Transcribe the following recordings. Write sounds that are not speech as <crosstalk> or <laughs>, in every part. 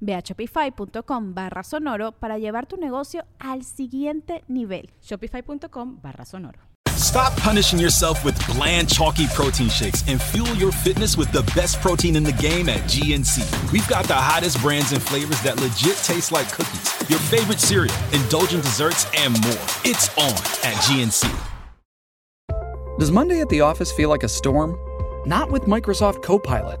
Ve a shopify.com barra sonoro para llevar tu negocio al siguiente nivel. Shopify.com barra sonoro. Stop punishing yourself with bland, chalky protein shakes and fuel your fitness with the best protein in the game at GNC. We've got the hottest brands and flavors that legit taste like cookies, your favorite cereal, indulgent desserts, and more. It's on at GNC. Does Monday at the office feel like a storm? Not with Microsoft Copilot.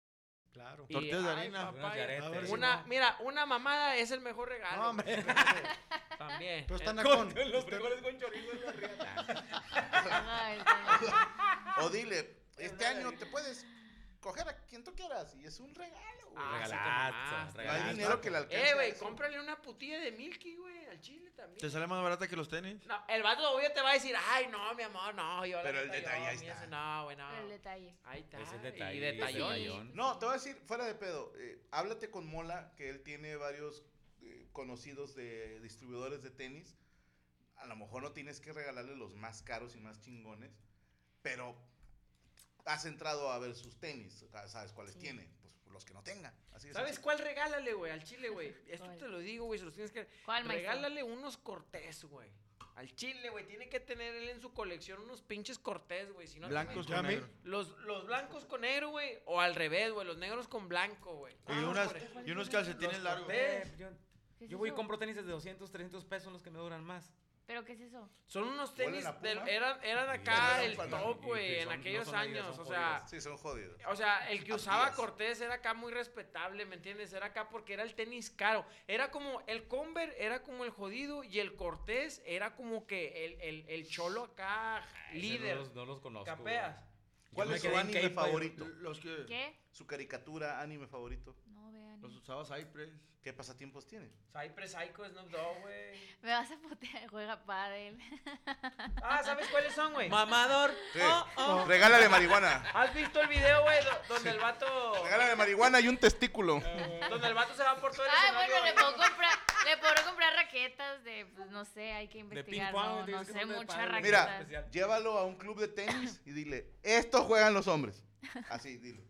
Tortillas de ay, harina. una, no. mira, una mamada es el mejor regalo. No, hombre. <laughs> También. Pero están Eh, a con. Los frijoles con chorizo en la riata. <laughs> O dile, este año te puedes coger a quien tú quieras y es un regalo, güey. Ah, Regalazo, mamaste. no hay regalazo. dinero que le alcance. Eh, güey, cómprale una putilla de Milky, güey, al chile también. ¿Te sale más barata que los tenis? No, el vato obvio te va a decir, ay, no, mi amor, no, yo la Pero el yo, detalle ahí está. ese No, güey, no. El detalle. Ahí está. Ese y detalle, detallón. ese detallón. No, te voy a decir, fuera de pedo, eh, háblate con Mola, que él tiene varios eh, conocidos de distribuidores de tenis. A lo mejor no tienes que regalarle los más caros y más chingones, pero has entrado a ver sus tenis, o sea, sabes cuáles tiene, pues los que no tenga. Así de ¿Sabes cuál regálale, güey? Al chile, güey. <laughs> Esto ¿Cuál? te lo digo, güey, se los tienes que... ¿Cuál, maestro? Regálale unos cortés, güey. Al chile, güey. Tiene que tener él en su colección unos pinches cortés, güey. Si no Blancos con negro. Los, los blancos con negro, güey. O al revés, güey. Los negros con blanco, güey. Y, Ah, unas, y unos calcetines largos. Eh, yo, ¿Qué es yo voy y compro tenis de 200, 300 pesos los que me duran más. ¿Pero qué es eso? Son unos ¿Huelen tenis, Puma? eran, eran acá eran el top, güey, en aquellos no años. O sea, Sí, son jodidos. O sea, el que usaba. Cortés era acá muy respetable, ¿me entiendes? Era acá porque era el tenis caro. Era como, el Conver era como el jodido y el Cortés era como que el, el, el cholo acá líder. No los, no los conozco. Capeas. ¿Cuál es su anime favorito? Los que. ¿Qué? Su caricatura, anime favorito. Los usaba Cypress. ¿Qué pasatiempos tiene? Cypress Psycho, Snoop Dogg, güey. <laughs> Me vas a putear, juega pádel. <laughs> Ah, ¿sabes cuáles son, güey? Mamador. Sí. Oh, oh. Regálale marihuana. ¿Has visto el video, güey, do- donde el vato... Regálale marihuana y un testículo. <laughs> Donde el vato se va por todo el Ah, escenario, bueno, le puedo comprar, le puedo comprar raquetas de, pues no sé, hay que De investigar. ping pong. no, sé muchas raquetas. Mira, especial. llévalo a un club de tenis y dile, estos juegan los hombres. Así, dile.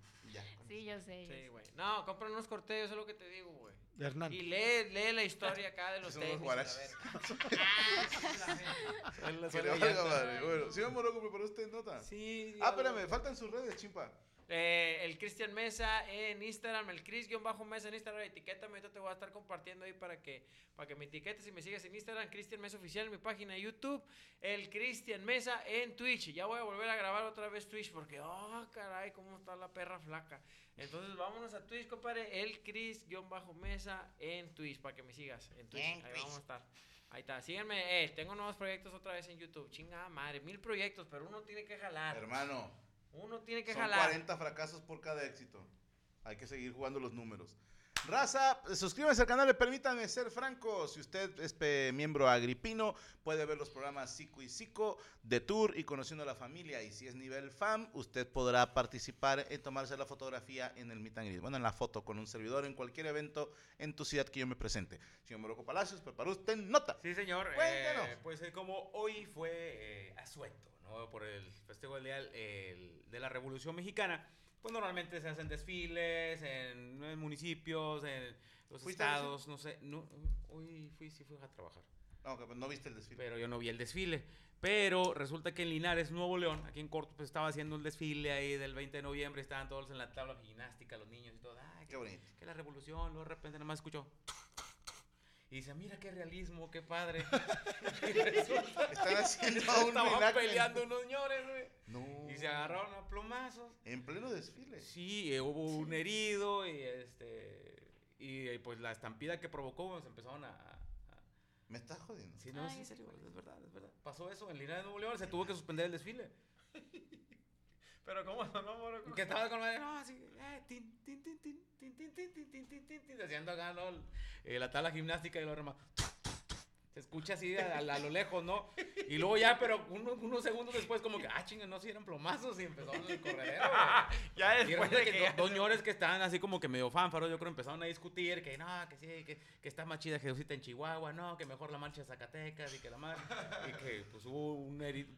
Sí, yo sé. yo Sí, sé. güey. No, compra unos Cortés, eso es lo que te digo, güey. De Hernán. Y lee, lee la historia acá de los Son tenis. a ver. <laughs> <laughs> Bueno, señor Moroco, ¿preparó usted nota? Sí. Ah, espérame, faltan sus redes, chimpa. Eh, el Cristian Mesa en Instagram, el Chris-Mesa en Instagram, etiquétame, ahorita te voy a estar compartiendo ahí para que, para que me etiquetes y me sigas en Instagram, Cristian Mesa Oficial en mi página de YouTube, el Cristian Mesa en Twitch. Ya voy a volver a grabar otra vez Twitch porque, oh, caray, cómo está la perra flaca. Entonces vámonos a Twitch, compadre, el Chris-Mesa en Twitch, para que me sigas en Twitch. Ahí Twitch. vamos a estar. Ahí está, síganme, eh, tengo nuevos proyectos otra vez en YouTube. Chingada madre, mil proyectos, pero uno tiene que jalar. Hermano, Uno tiene que son jalar. 40 fracasos por cada éxito. Hay que seguir jugando los números. Raza, suscríbanse al canal, y permítanme ser franco. Si usted es miembro agripino, puede ver los programas Psico y Psico de Tour y Conociendo a la Familia. Y si es nivel FAM, usted podrá participar en tomarse la fotografía en el Meet and Greet. Bueno, en la foto con un servidor en cualquier evento en tu ciudad que yo me presente. Señor Moroco Palacios, preparó usted nota. Sí, señor. Cuéntanos. Eh, pues eh, como hoy fue eh, asueto, Por el festejo del Día el- de la Revolución Mexicana, Pues normalmente se hacen desfiles en, en municipios, en los estados, no sé. No, hoy fui, sí fui a trabajar. No, que pues no viste el desfile. Pero yo no vi el desfile. Pero resulta que en Linares, Nuevo León, aquí en Corto, pues estaba haciendo el desfile ahí del 20 de noviembre. Estaban todos en la tabla gimnástica, los niños y todo. Ay, Qué bonito. Que la revolución, luego de repente nada más escuchó. Y dice, mira qué realismo, qué padre. <laughs> Y resulta Están haciendo un estaban peleando unos señores, güey. No. Y se agarraron a plomazos. En pleno desfile. Sí, eh, hubo un herido y este. Y eh, pues la estampida que provocó, pues, empezaron a. a- Me estás jodiendo. Sí, no, sí, en serio, es verdad, es verdad. Pasó eso en Linares de Nuevo León, se tuvo que suspender el desfile. <laughs> Pero ¿cómo <laughs> sonó, moro? Que estaba con la no, así, eh, tin, tin, tin, tin, tin, tin, tin, tin, tin, tin, tin, tin, haciendo acá, ¿no? Eh, la tabla gimnástica y los demás. Se escucha así a, a- a lo lejos, ¿no? Y luego ya, pero uno- unos segundos después, como que, ah, chinga, no, si eran plomazos y empezó el corredero. <laughs> Ya Y después resulta de que que dos señores que estaban así como que medio fánfaros, yo creo, empezaron a discutir que no, que sí, que, que está más chida Jesucita en Chihuahua, no, que mejor la marcha de Zacatecas y que la madre. Y que pues hubo un herido,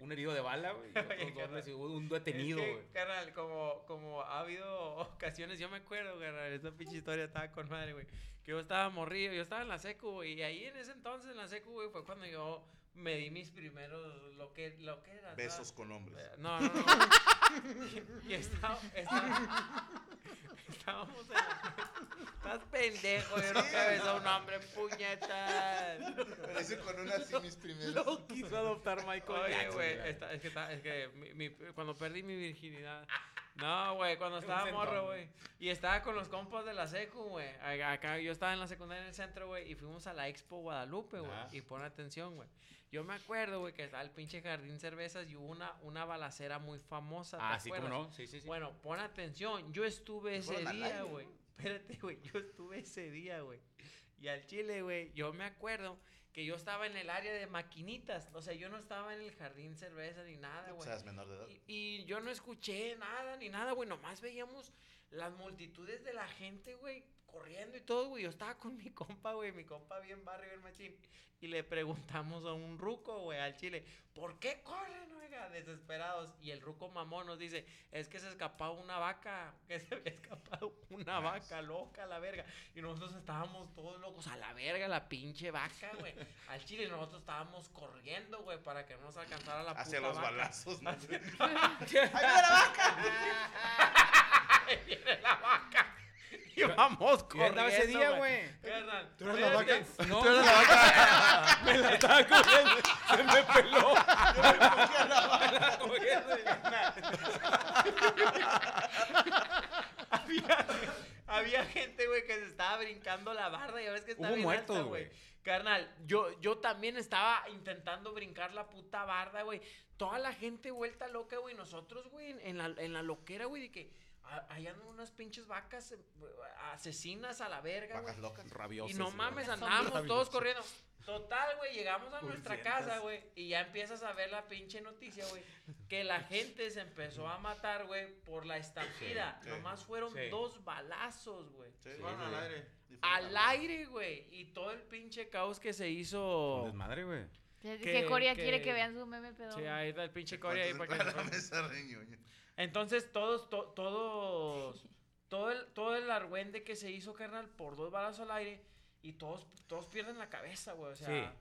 un herido de bala, güey. <laughs> un detenido, Es que, güey. carnal, como, como ha habido <laughs> ocasiones, yo me acuerdo, carnal, esta pinche historia estaba con madre, güey. Que yo estaba morrido, yo estaba en la secu, güey. Y ahí en ese entonces en la secu, güey, fue cuando yo me di mis primeros, lo que, lo que era. Besos ¿sabes? con hombres. No, no, no. <laughs> y, y estaba, estaba- en la... Estás pendejo, yo nunca besé a un hombre, puñetas. Pero ese con una así mis primeros. Lo quiso adoptar Michael Oye, Jackson, güey, es que, está- es que mi- mi- cuando perdí mi virginidad. No, güey, cuando estaba morro, güey. Y estaba con los compas de la secu, güey. Acá yo estaba en la secundaria en el centro, güey. Y fuimos a la Expo Guadalupe, güey. Ah. Y pon atención, güey. Yo me acuerdo, güey, que estaba el pinche Jardín Cervezas y hubo una, una balacera muy famosa. ¿te Ah, sí, cómo acuerdas? no, sí, sí, sí. Bueno, pon atención. Yo estuve ese día, güey. <laughs> Espérate, güey. Yo estuve ese día, güey. Y al chile, güey, yo me acuerdo que yo estaba en el área de maquinitas. O sea, yo no estaba en el jardín cerveza ni nada, O güey. sea, es menor de edad. Y, y yo no escuché nada ni nada, güey. Nomás veíamos las multitudes de la gente, güey, corriendo y todo, güey. Yo estaba con mi compa, güey, mi compa bien barrio, bien machín. Y le preguntamos a un ruco, güey, al chile, ¿por qué corren, oiga, desesperados? Y el ruco mamón nos dice, es que se escapaba una vaca, que se había escapado una vaca loca, la verga. Y nosotros estábamos todos locos, a la verga, la pinche vaca, güey. Al chile nosotros estábamos corriendo, güey, para que no nos alcanzara la Hacia puta los vaca. balazos, ¿no? <laughs> <laughs> Ahí viene la vaca. Y vamos ¿Quién corriendo, andaba ese día, güey? Carnal, ¿Tú eres la vaca? No, ¿Tú eres la vaca? <laughs> me la estaba cogiendo, se me peló. Yo me la cogiendo y- había, había gente, güey, que se estaba brincando la barda. Ya ves que está Hubo bien muertos, güey. Carnal, yo, yo también estaba intentando brincar la puta barda, güey. Toda la gente vuelta loca, güey. Nosotros, güey, en la, en la loquera, güey, de que a- ahí andan unas pinches vacas eh, asesinas a la verga, güey. Vacas locas. Rabiosas. Y no mames, Son andábamos todos rabiosas. corriendo. Total, güey, llegamos a nuestra casa, güey, y ya empiezas a ver la pinche noticia, güey, que la <laughs> gente se empezó a matar, güey, por la estampida. Sí, sí. Nomás fueron Sí. dos balazos, güey. Sí, Fueron al aire. Al aire, güey, y todo el pinche caos que se hizo. desmadre, güey. Que, Que- Coria que- quiere que vean su meme pedo. Sí, ahí está el pinche Corea ahí para que la mesa, reñoño. Entonces, todos, to- todos, <laughs> todo el, todo el argüende que se hizo, carnal, por dos balazos al aire, y todos, todos pierden la cabeza, güey, o sea... Sí.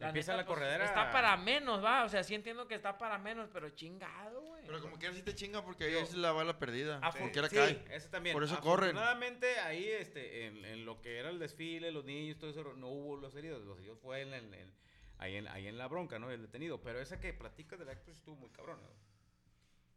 Empieza la pues, corredera. Está para menos, va, o sea, sí entiendo que está para menos, pero chingado, güey. Pero como quiera sí te chinga porque ahí es la bala perdida. Afor- Como quiera sí, cae. eso también. Por eso corren. Afortunadamente, ahí, este, en, en lo que era el desfile, los niños, todo eso, no hubo los heridos. Los heridos fue en, el- en- ahí, en, ahí en la bronca, ¿no? El detenido. Pero esa que platicas del acto estuvo muy cabrón, ¿no?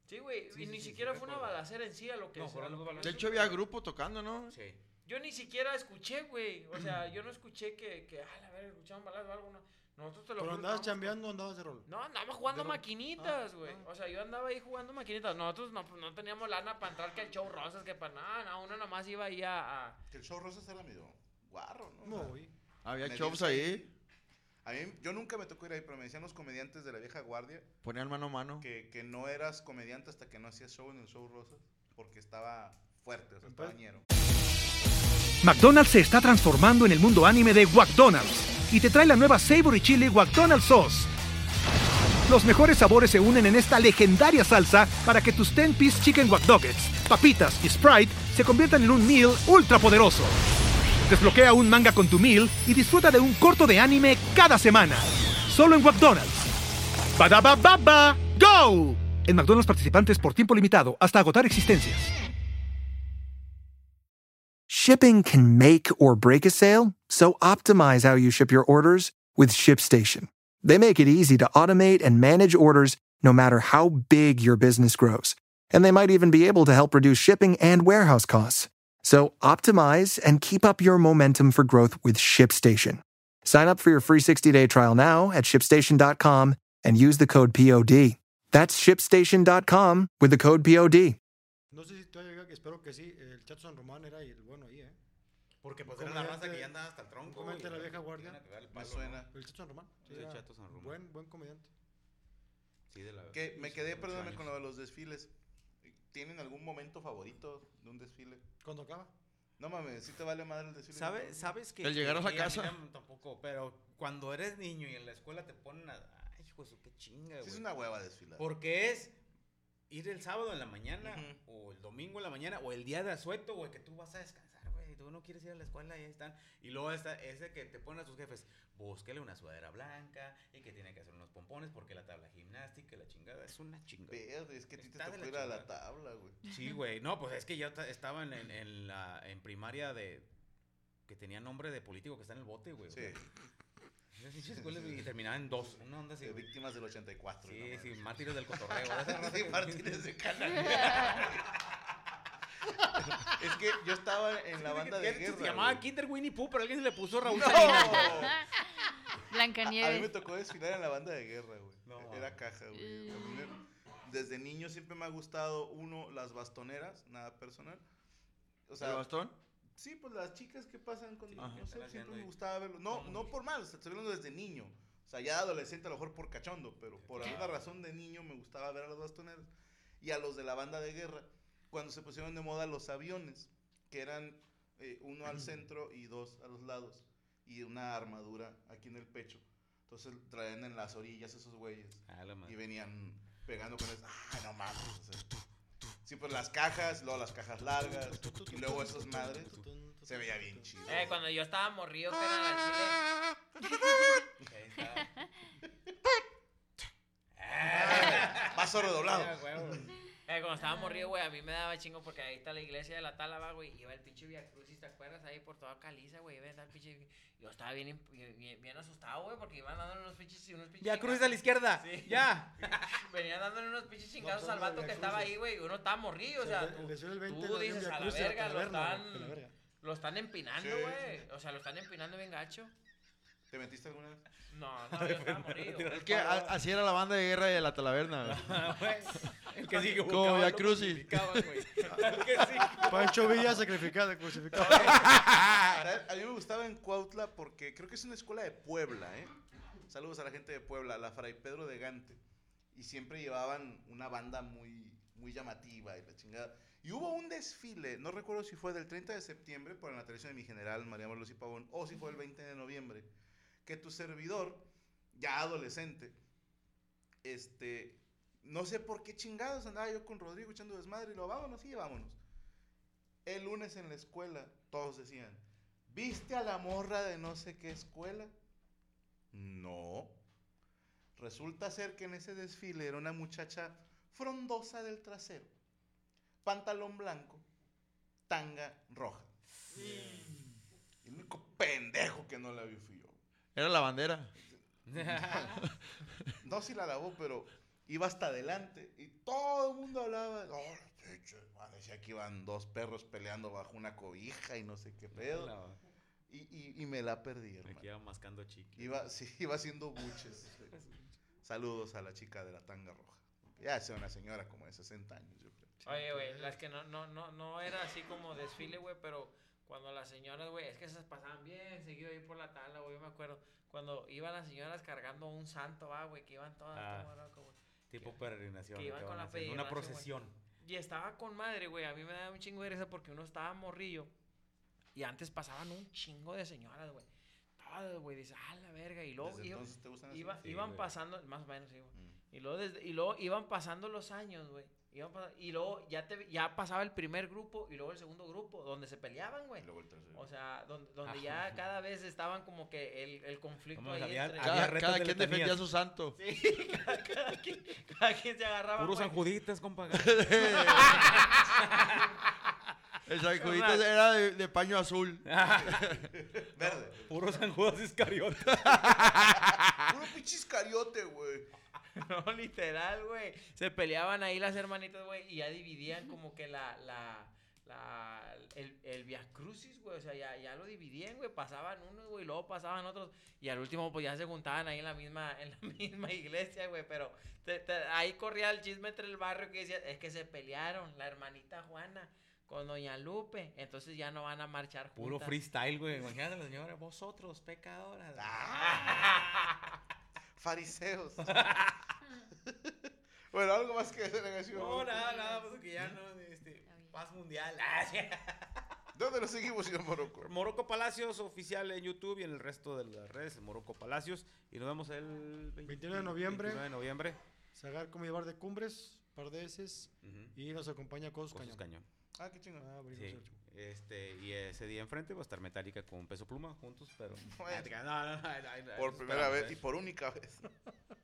Sí, güey, Sí, y sí, ni sí, siquiera sí, fue una balacera en sí a lo que No, fueron lo dos que balazos. De hecho había güey. grupo tocando, ¿no? Sí. Yo ni siquiera escuché, güey, o sea, yo no escuché que, que ah, la verga, escuchaban balazos o algo, no. Nosotros te lo Pero juro, andabas chambeando o andabas de rol. No, andaba jugando De maquinitas, Ah, güey. ah. O sea, yo andaba ahí jugando maquinitas. Nosotros no, pues, no teníamos lana para entrar que el show rosas, que para nada, no, uno nomás iba ahí a... a- Que el show Rosas era medio guarro, ¿no? O sea, Muy. Había shows ahí. A mí, yo nunca me tocó ir ahí, pero me decían los comediantes de la vieja guardia Ponían mano a mano. que, que no eras comediante hasta que no hacías show en el show Rosas, porque estaba fuerte, o sea, estaba ñero. McDonald's se está transformando en el mundo anime de McDonald's y te trae la nueva Savory Chili McDonald's Sauce. Los mejores sabores se unen en esta legendaria salsa para que tus 10-piece chicken wack nuggets, papitas y Sprite se conviertan en un meal ultra poderoso. Desbloquea un manga con tu meal y disfruta de un corto de anime cada semana. Solo en McDonald's. Badaba baba, go. En McDonald's participantes por tiempo limitado hasta agotar existencias. Shipping can make or break a sale, so optimize how you ship your orders with ShipStation. They make it easy to automate and manage orders no matter how big your business grows. And they might even be able to help reduce shipping and warehouse costs. So optimize and keep up your momentum for growth with ShipStation. Sign up for your free 60-day trial now at shipstation.com and use the code POD. That's shipstation.com with the code POD. No sé si todavía llega, que espero que sí. El Chato San Román era el bueno ahí, ¿eh? Porque pues era la raza que ya andaba hasta el tronco. Un comediante la vieja guardia. viene a cagar el Me palo, suena. ¿no? El Chato San Román. Sí, el era Chato San Román. Buen, buen comediante. Sí, de la- Que me quedé, perdóname, con lo de los desfiles. ¿Tienen algún momento favorito de un desfile? ¿Cuándo acaba? No mames, si te vale madre el desfile. ¿Sabe- ¿Sabes que El llegar a la sí, mí casa. tam- tampoco, pero cuando eres niño y en la escuela te ponen a. Ay, hijo de su qué chinga, Sí, güey. es una hueva desfilar. Porque es ir el sábado en la mañana, o el domingo en la mañana, o el día de asueto, güey, que tú vas a descansar. Tú no quieres ir a la escuela y ahí están. Y luego está ese que te ponen a tus jefes, búsquele una sudadera blanca y que tiene que hacer unos pompones porque la tabla gimnástica, la chingada, es una chingada. Verde, es que a ti te tocó la ir a la tabla, güey. Sí, güey. No, pues es que yo ta- estaba en, en, en la, en primaria de. que tenía nombre de político que está en el bote, güey. Sí. Güey, y terminaba en dos. Una onda así, De güey. víctimas del 84. Sí, no sí, mártires del cotorreo. de <laughs> Sí, mártires de. <laughs> es que yo estaba en la banda de Se guerra. llamaba güey. Kinder Winnie Pooh, pero alguien se le puso Raúl No. Salinas. A mí me Blancanieves. tocó desfilar en la banda de guerra, güey. No. Era caja, güey. Me- Desde niño siempre me ha gustado, uno, las bastoneras, nada personal. O sea, ¿El bastón? Sí, pues las chicas que pasan con. Ajá. No sé, siempre me gustaba verlo. No, no por mal, o sea, estoy hablando desde niño. O sea, ya adolescente, a lo mejor por cachondo, pero por alguna razón de niño me gustaba ver a los bastoneros. Y a los de la banda de guerra, cuando se pusieron de moda los aviones, que eran eh, uno al centro y dos a los lados, y una armadura aquí en el pecho. Entonces traían en las orillas esos güeyes. Ah, la madre. Y venían pegando con eso. ¡Ay, no mames! o sea. sí, pues las cajas, luego las cajas largas, y luego esas madres. Se veía bien chido. Eh, cuando yo estaba morrido, que era al chile. <laughs> Ahí está. Paso redoblado. <laughs> Ah, huevo. Eh, cuando estaba morrido, güey, a mí me daba chingo porque ahí está la iglesia de la Tálava, güey. Iba el pinche Via Crucis, ¿te acuerdas? Ahí por toda Caliza, güey. Iba el pinche. Yo estaba bien, bien, bien- asustado, güey, porque iban dándole unos pinches. Unos pinches Via Cruz chingazos. a la izquierda. Sí. Ya. <laughs> Venían dándole unos pinches chingazos son al vato que estaba Crucis. ahí, güey. y Uno estaba morrido, o sea. el- tú- el desfile del 20 tú lo dices, a la Crucis, verga, lo están. Lo están empinando, Sí, güey. O sea, lo están empinando bien gacho. ¿Te metiste alguna vez? No, no, <laughs> yo estaba morrido. Es que a- así era la banda de guerra de la Talaverna. güey. <laughs> Ah, güey. <laughs> El que sí Como Via Crucis. Pancho Villa sacrificado, crucificado. A mí me gustaba en Cuautla porque creo que es una escuela de Puebla, ¿eh? Saludos a la gente de Puebla, la Fray Pedro de Gante. Y siempre llevaban una banda muy, muy llamativa y la chingada. Y hubo un desfile, no recuerdo si fue del 30 de septiembre por la natalicio de mi general, María Morelos y Pavón, o si fue el 20 de noviembre, que tu servidor, ya adolescente, este, no sé por qué chingados andaba yo con Rodrigo echando desmadre y lo vámonos, sí, vámonos. El lunes en la escuela, todos decían, ¿viste a la morra de no sé qué escuela? No. Resulta ser que en ese desfile era una muchacha frondosa del trasero, pantalón blanco, tanga roja. El único pendejo que no la vio fui yo. Era la bandera. <laughs> No si la lavó, pero iba hasta adelante y todo el mundo hablaba. Oh, pinche, parecía que iban dos perros peleando bajo una cobija y no sé qué pedo. Y, y, y me la perdí, hermano. Aquí iba mascando chiqui. Iba, sí, iba haciendo buches. Saludos a la chica de la tanga roja. Ya sea una señora como de 60 años, yo creo. Oye, güey, las que no, no, no, no era así como desfile, güey, pero cuando las señoras, güey, es que esas pasaban bien seguido ahí por la tala, güey, yo me acuerdo. Cuando iban las señoras cargando un santo, va, güey, que iban todas Ah, como. Tipo peregrinación. que iban que con la Una procesión. Y estaba con madre, güey. A mí me daba un chingo de risa porque uno estaba morrillo. Y antes pasaban un chingo de señoras, güey. Todas, güey. Dice, ah, la verga. Y luego ¿Desde iba- entonces te gustan las iba-? Sí, iban pasando, más o menos, sí, güey. Mm. Y luego, desde- y luego iban pasando los años, güey. Y luego ya, te, ya pasaba el primer grupo y luego el segundo grupo, donde se peleaban, güey. O sea, donde, donde ya cada vez estaban como que el, el conflicto Vamos, ahí había- entre... Cada, cada quien defendía a su santo. <laughs> Sí, cada, cada quien, cada quien se agarraba. Puros güey. sanjuditas, compa. <laughs> El <laughs> San Juditas era de, de paño azul. Verde. Puros San Judas Iscariote. Puro pinche iscariote, güey. <laughs> No, literal, güey. Se peleaban ahí las hermanitas, güey, y ya dividían como que la, la, la, el, el Via Crucis, güey. O sea, ya, ya lo dividían, güey. Pasaban unos, güey, y luego pasaban otros. Y al último, pues ya se juntaban ahí en la misma, en la <laughs> misma iglesia, güey. Pero te- te- ahí corría el chisme entre el barrio que decía, es que se pelearon la hermanita Juana con Doña Lupe. Entonces ya no van a marchar juntas. Puro freestyle, güey. Imagínate, señora, vosotros, pecadoras. <laughs> Fariseos. Bueno, algo más que delegación. No, nada, nada, pues que ya no, este, paz mundial. <laughs> ¿Dónde lo seguimos, señor Morocco? Morocco Palacios oficial en YouTube y en el resto de las redes, Morocco Palacios. Y nos vemos el 29 de noviembre. 29 de noviembre. Sagar como llevar de cumbres, par de heces. Y nos acompaña Cosas Cosas Cañón. Cañón. Ah, qué chingón. Ah, Sí, este, y ese día enfrente va a estar Metallica con Peso Pluma juntos, pero... No, no, no, no, no, Por primera vez y por única vez. <laughs>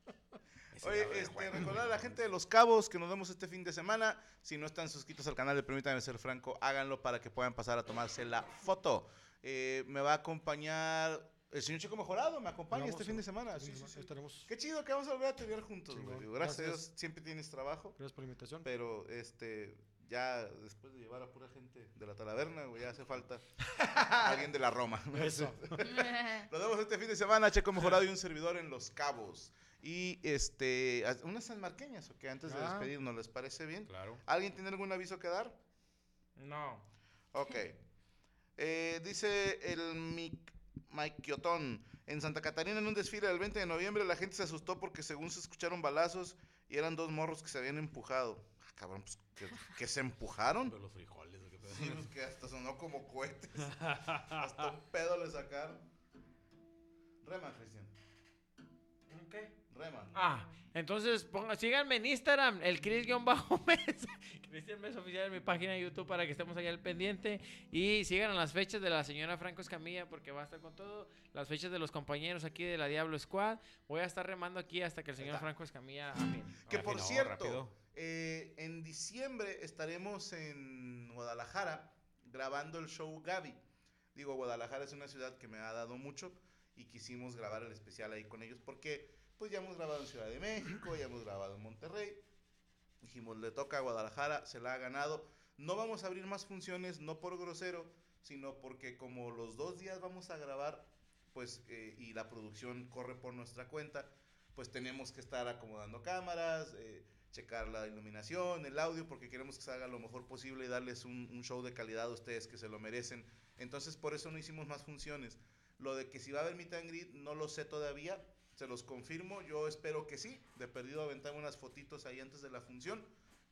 Oye, este, recordar a la gente de Los Cabos que nos vemos este fin de semana. Si no están suscritos al canal de Permítanme Ser Franco, háganlo para que puedan pasar a tomarse la foto. Eh, me va a acompañar el señor Chico Mejorado, me acompaña Vamos, este fin de semana. este Sí, sí, estaremos. Qué chido que vamos a volver a tener juntos, güey. Chingón. Digo, Gracias, a Gracias. Dios, siempre tienes trabajo. Gracias por la invitación. Pero este, ya después de llevar a pura gente de la Talaverna, güey, ya hace falta <laughs> alguien de la Roma. Eso. <laughs> Nos vemos este fin de semana, Checo Mejorado y un servidor en Los Cabos. Y este, unas sanmarqueñas, ¿ok? Antes de Ah. despedirnos, ¿les parece bien? Claro. ¿Alguien tiene algún aviso que dar? No. Ok. Eh, dice el Mic- Maikiotón. En Santa Catarina, en un desfile del 20 de noviembre, la gente se asustó porque según se escucharon balazos y eran dos morros que se habían empujado. Ah, cabrón, pues, ¿que, que se empujaron? Pero los frijoles, ¿o qué pedo? Sí, pues que hasta sonó como cohetes. <laughs> hasta un pedo le sacaron. Rema, Cristian. ¿Qué? Rema. Ah, entonces ponga, síganme en Instagram, el Cris-Mesa. <laughs> Cristian Mesa Oficial en mi página de YouTube para que estemos allá al pendiente. Y sigan las fechas de la señora Franco Escamilla porque va a estar con todo. Las fechas de los compañeros aquí de la Diablo Squad. Voy a estar remando aquí hasta que el señor está. Franco Escamilla. Que por no, cierto, eh, en diciembre estaremos en Guadalajara grabando el show Gaby. Digo, Guadalajara es una ciudad que me ha dado mucho y quisimos grabar el especial ahí con ellos porque pues ya hemos grabado en Ciudad de México, ya hemos grabado en Monterrey. Dijimos, le toca a Guadalajara, se la ha ganado. No vamos a abrir más funciones, no por grosero, sino porque como los dos días vamos a grabar, pues, eh, y la producción corre por nuestra cuenta, pues tenemos que estar acomodando cámaras, eh, checar la iluminación, el audio, porque queremos que salga lo mejor posible y darles un, un show de calidad a ustedes que se lo merecen. Entonces, por eso no hicimos más funciones. Lo de que si va a haber meet and greet, no lo sé todavía, se los confirmo, yo espero que sí, de perdido aventar unas fotitos ahí antes de la función.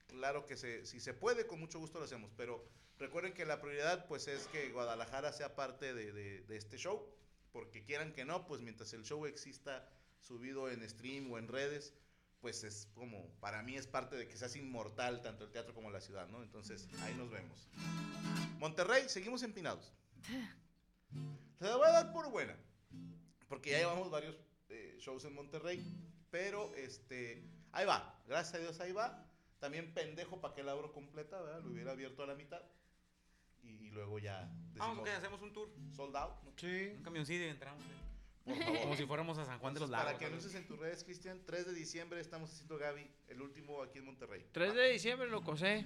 Claro que se, si se puede, con mucho gusto lo hacemos, pero recuerden que la prioridad pues es que Guadalajara sea parte de, de- de este show, porque quieran que no, pues mientras el show exista subido en stream o en redes, pues es como, para mí es parte de que seas inmortal tanto el teatro como la ciudad, ¿no? Entonces, ahí nos vemos. Monterrey, seguimos empinados. Se la voy a dar por buena, porque ya llevamos varios shows en Monterrey, pero este, ahí va, gracias a Dios ahí va. También pendejo para que la abro completa, ¿verdad? Lo hubiera abierto a la mitad. Y, y luego ya Vamos, decimos, ok, hacemos un tour. sold out. ¿no? Sí. Un camioncillo y entramos. eh. <laughs> Como si fuéramos a San Juan de los Lagos. Para que anuncies en tus redes, Cristian, 3 de diciembre estamos haciendo Gaby, el último aquí en Monterrey. 3 de diciembre lo cosé.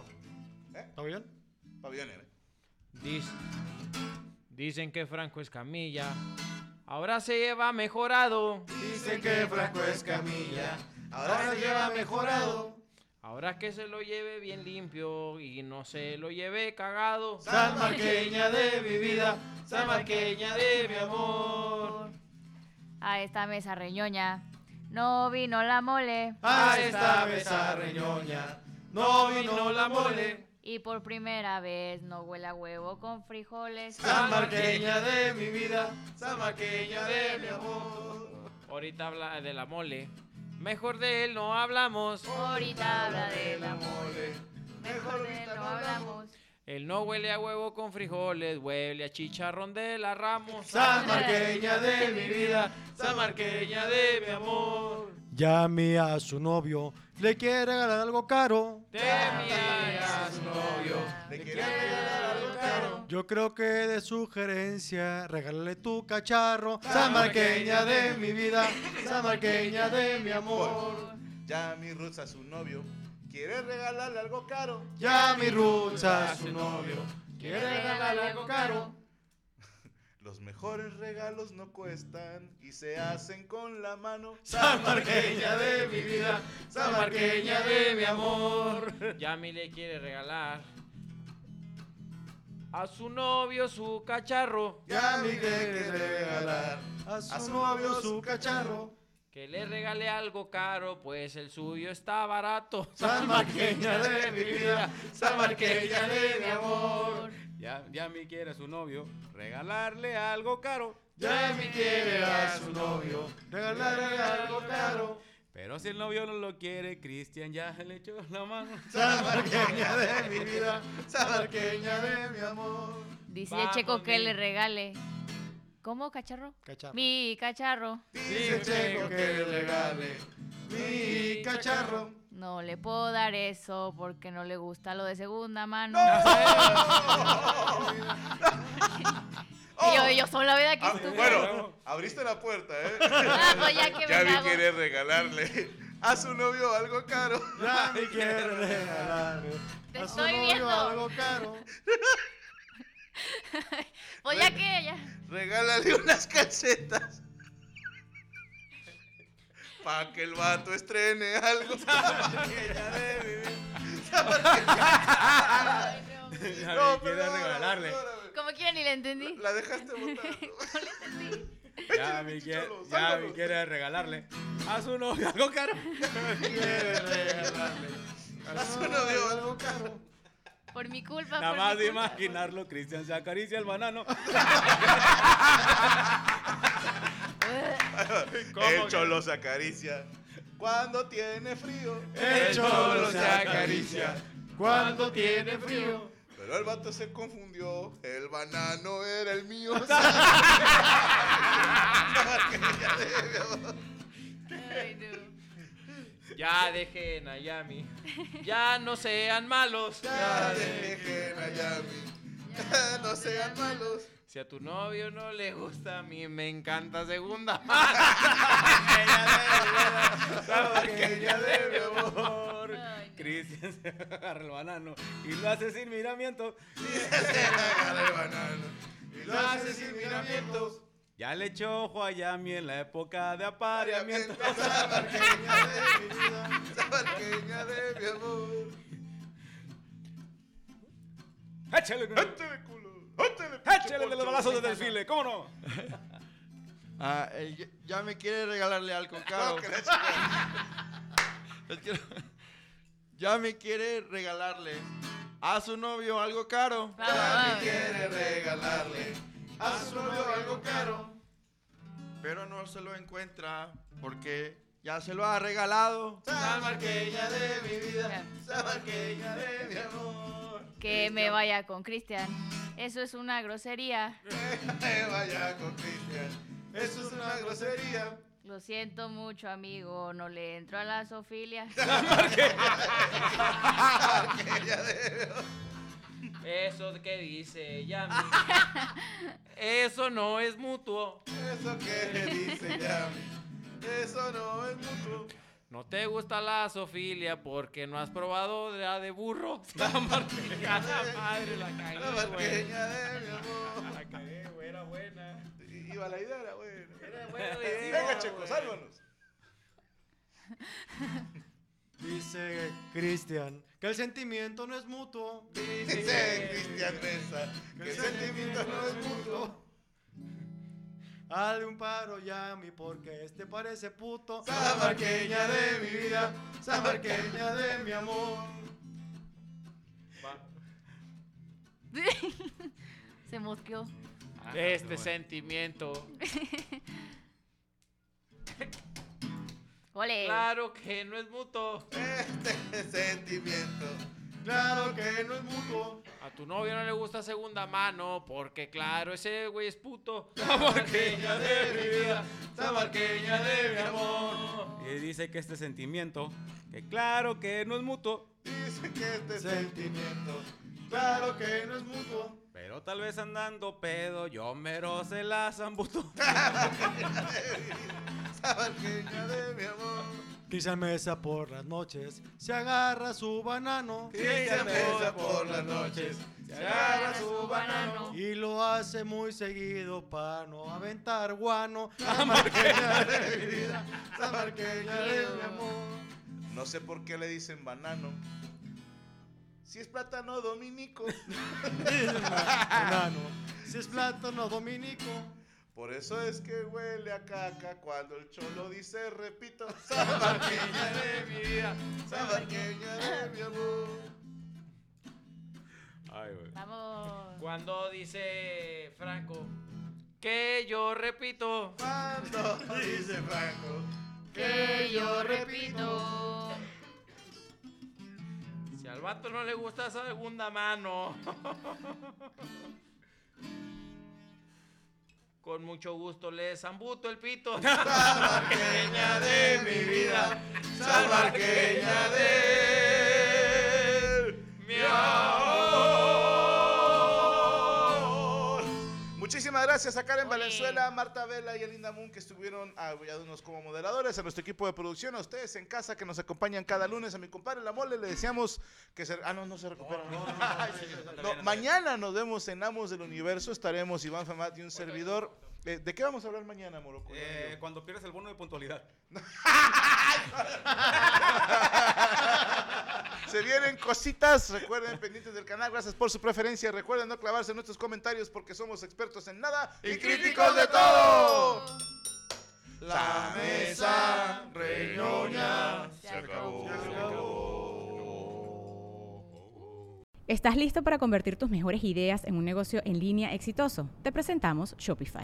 ¿Pabellón? Pabellón. Dic- dicen que Franco Escamilla Ahora se lleva mejorado. Dicen que Franco es camilla. Ahora se lleva mejorado. Ahora que se lo lleve bien limpio y no se lo lleve cagado. San Marqueña de mi vida, San Marqueña de mi amor. A esta mesa reñoña no vino la mole. A esta mesa reñoña no vino la mole. Y por primera vez no huele a huevo con frijoles. San Marqueña de mi vida, San Marqueña de mi amor. Ahorita habla de la mole. Mejor de él no hablamos. Ahorita habla de la mole. Mejor de él no hablamos. Él no huele a huevo con frijoles, huele a chicharrón de la Ramos. San Marqueña de mi vida, San Marqueña de mi amor. Llame a su novio, le quiere regalar algo caro. A su novio, le quiere regalar algo caro. Yo creo que de sugerencia, regálale tu cacharro. San Marqueña de mi vida, San Marqueña de mi amor. Ya mi Roots a su novio quiere regalarle algo caro. Ya mi Roots a su novio quiere regalarle algo caro. Los mejores regalos no cuestan y se hacen con la mano. <laughs> San Marqueña de mi vida, San Marqueña de mi amor. Yami le quiere regalar a su novio su cacharro. Yami le quiere regalar a su novio su cacharro. Que le regale algo caro, pues el suyo está barato. San Marqueña de mi vida, San Marqueña de mi amor. Ya, ya mi quiere a su novio regalarle algo caro. Ya mi quiere a su novio regalarle algo caro. Pero si el novio no lo quiere, Cristian ya <laughs> le echó la mano. San Marqueña de mi vida, San Marqueña de mi amor. Dice Vamos, Checo que mi- le regale. ¿Cómo, cacharro? Cacharro. Mi cacharro. Dice Checo que le regale mi cacharro. No le puedo dar eso porque no le gusta lo de segunda mano. <laughs> Y yo, yo sola, ¿verdad? Que Ah, estúpido. bueno, abriste la puerta, ¿eh? Ah, pues ya que me Gaby hago. quiere regalarle a su novio algo caro. Ya mi quiere regalarle Te a su estoy novio viendo. algo caro. <laughs> Pues ya que ya. Regálale unas calcetas. Pa' que el vato estrene algo. <laughs> Aquella de vivir. No, quiere perdóname, regalarle. Como quiera ni le entendí. La dejaste botar. <laughs> No le entendí. Ya mi quiere, ya regalarle a su novio algo caro. <laughs> Quiere regalarle A su novio algo caro. Por mi culpa. Nada por más de imaginarlo, Cristian se acaricia el banano. <laughs> El cholo se acaricia. Cuando tiene frío. El cholo se acaricia cuando tiene frío. Pero el vato se confundió. El banano era el mío. <laughs> <laughs> Ay, no. Ya dejen a Yami. Ya no sean malos. Ya dejen a Yami. Ya no sean malos. Si a tu novio no le gusta, a mí me encanta segunda. Aquella de mi amor. Ay, no. Cristian <laughs> se agarra el banano y lo hace sin miramiento. Agarra el banano. Y Lo hace sin miramientos. Ya le echó ojo a Yami en la época de apareamiento. Esa barqueña de mi vida. Esa barqueña de mi amor. Échale, Échale, culo. Échale, échale de los balazos de desfile, ¿cómo no? <laughs> Ah, ya- ya me quiere regalarle algo caro. <laughs> Es que- ya me quiere regalarle a su novio algo caro. Vamos, Yami vamos. quiere regalarle a su novio algo caro. Pero no se lo encuentra porque ya se lo ha regalado. Esa barqueña de mi vida. Barqueña de mi amor. Que me vaya con Cristian. Eso es una grosería. <laughs> Me vaya con Cristian. Eso es una grosería. Lo siento mucho, amigo. No le entro a la sofilia. <laughs> Eso que dice Yami. <laughs> Eso no es mutuo. Eso que dice Yami. Eso no es mutuo. No te gusta la sofilia porque no has probado la de burro. <laughs> La marqueña, madre, la cagué, La güey. barqueña de mi amor. La cagué, güey, era buena. Iba la idea, era buena. <laughs> Checo, güey. sálvanos. Dice Cristian que el sentimiento no es mutuo. Dice Cristian Mesa que el sentimiento no es mutuo. Hazle un paro, Yami, porque este parece puto. Samarqueña de mi vida, Samarqueña de mi amor. Se mosqueó. Este sentimiento. Ole. Claro que no es mutuo. Este sentimiento. Claro que no es mutuo. A tu novio no le gusta segunda mano, porque claro, ese güey es puto. <laughs> Samarqueña de <laughs> mi vida, Samarqueña de mi amor. Y dice que este sentimiento, que claro que no es mutuo, Dice que este Sentimiento, claro que no es mutuo. pero tal vez andando pedo, yo mero se la zambuto. <laughs> Samarqueña de mi amor. Cristian Mesa por las noches se agarra su banano. Cristian Mesa por las noches se agarra su banano. Y lo hace muy seguido para no aventar guano. <laughs> Samarqueña de mi vida, Samarqueña de mi amor. No sé por qué le dicen banano. Si es plátano dominico. <laughs> Banano. Si es plátano dominico. Por eso es que huele a caca cuando el cholo dice, repito, Samarqueña de mi vida, Samarqueña de mi amor. Ay, güey. Vamos. Cuando dice Franco que yo repito. Cuando Dice Franco Que yo repito. Si al vato no le gusta segunda mano. <laughs> Con mucho gusto le zambuto el pito. <laughs> Samarqueña de mi vida, Samarqueña de mi amor. Muchísimas gracias a Karen Valenzuela, Marta Vela y Elinda Moon que estuvieron apoyándonos como moderadores, a nuestro equipo de producción, a ustedes en casa que nos acompañan cada lunes, a mi compadre La Mole le deseamos que se... Ah, no, no se recupera. No, mañana nos vemos en Amos del Universo, estaremos Iván Famat y un servidor. Eh, ¿De qué vamos a hablar mañana, Moroco? Eh, cuando pierdes el bono de puntualidad. <laughs> <laughs> Se vienen cositas. Recuerden, pendientes del canal. Gracias por su preferencia. Recuerden no clavarse en nuestros comentarios porque somos expertos en nada y críticos de todo. La mesa reñoña se acabó. ¿Estás listo para convertir tus mejores ideas en un negocio en línea exitoso? Te presentamos Shopify.